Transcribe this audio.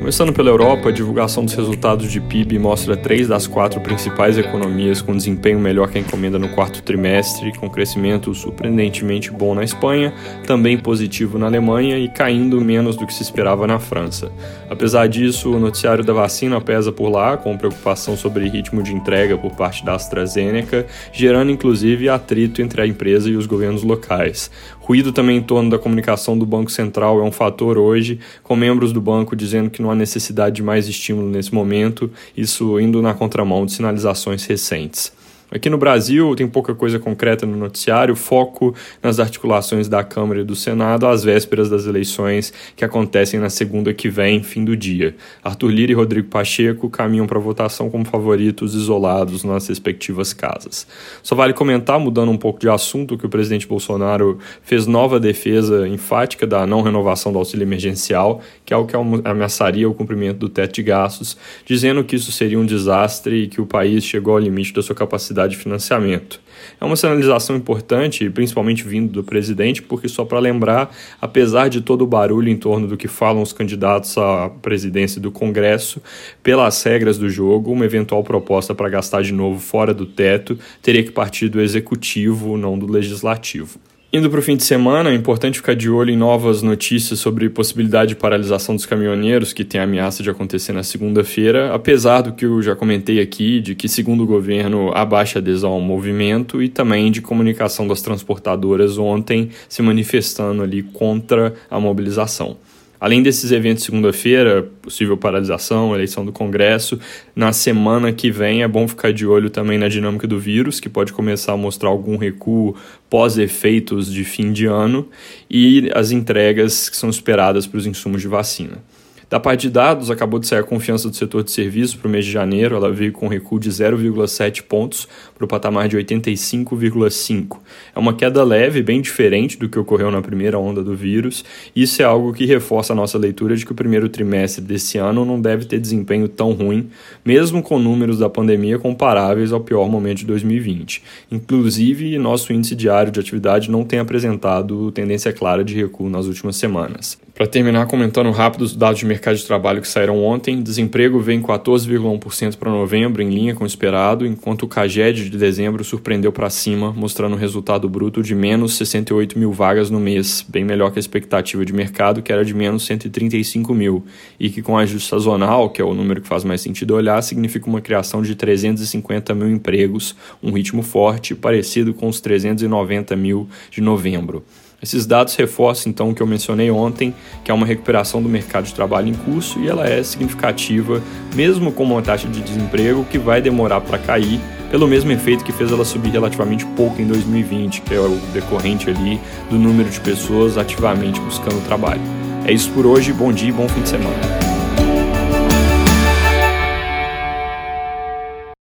Começando pela Europa, a divulgação dos resultados de PIB mostra três das quatro principais economias com desempenho melhor que a encomenda no quarto trimestre, com crescimento surpreendentemente bom na Espanha, também positivo na Alemanha e caindo menos do que se esperava na França. Apesar disso, o noticiário da vacina pesa por lá, com preocupação sobre ritmo de entrega por parte da AstraZeneca, gerando inclusive atrito entre a empresa e os governos locais. Ruído também em torno da comunicação do Banco Central é um fator hoje, com membros do banco dizendo que não há necessidade de mais estímulo nesse momento, isso indo na contramão de sinalizações recentes. Aqui no Brasil tem pouca coisa concreta no noticiário, foco nas articulações da Câmara e do Senado às vésperas das eleições que acontecem na segunda que vem, fim do dia. Arthur Lira e Rodrigo Pacheco caminham para votação como favoritos isolados nas respectivas casas. Só vale comentar, mudando um pouco de assunto, que o presidente Bolsonaro fez nova defesa enfática da não renovação do auxílio emergencial, que é o que ameaçaria o cumprimento do teto de gastos, dizendo que isso seria um desastre e que o país chegou ao limite da sua capacidade de financiamento. É uma sinalização importante, principalmente vindo do presidente, porque só para lembrar, apesar de todo o barulho em torno do que falam os candidatos à presidência do Congresso, pelas regras do jogo, uma eventual proposta para gastar de novo fora do teto teria que partir do executivo, não do legislativo. Indo para o fim de semana, é importante ficar de olho em novas notícias sobre possibilidade de paralisação dos caminhoneiros, que tem a ameaça de acontecer na segunda-feira, apesar do que eu já comentei aqui, de que, segundo o governo, há baixa adesão ao movimento e também de comunicação das transportadoras ontem se manifestando ali contra a mobilização. Além desses eventos segunda-feira, possível paralisação, eleição do Congresso, na semana que vem é bom ficar de olho também na dinâmica do vírus, que pode começar a mostrar algum recuo pós-efeitos de fim de ano, e as entregas que são esperadas para os insumos de vacina. Da parte de dados, acabou de sair a confiança do setor de serviços para o mês de janeiro, ela veio com recuo de 0,7 pontos para o patamar de 85,5. É uma queda leve, bem diferente do que ocorreu na primeira onda do vírus. Isso é algo que reforça a nossa leitura de que o primeiro trimestre desse ano não deve ter desempenho tão ruim, mesmo com números da pandemia comparáveis ao pior momento de 2020. Inclusive, nosso índice diário de atividade não tem apresentado tendência clara de recuo nas últimas semanas. Para terminar, comentando rápido os dados de mercado de trabalho que saíram ontem, desemprego vem em 14,1% para novembro, em linha com o esperado, enquanto o CAGED de dezembro surpreendeu para cima, mostrando um resultado bruto de menos 68 mil vagas no mês, bem melhor que a expectativa de mercado, que era de menos 135 mil, e que com ajuste sazonal, que é o número que faz mais sentido olhar, significa uma criação de 350 mil empregos, um ritmo forte, parecido com os 390 mil de novembro. Esses dados reforçam então o que eu mencionei ontem, que é uma recuperação do mercado de trabalho em curso e ela é significativa, mesmo com uma taxa de desemprego que vai demorar para cair, pelo mesmo efeito que fez ela subir relativamente pouco em 2020, que é o decorrente ali do número de pessoas ativamente buscando trabalho. É isso por hoje, bom dia e bom fim de semana.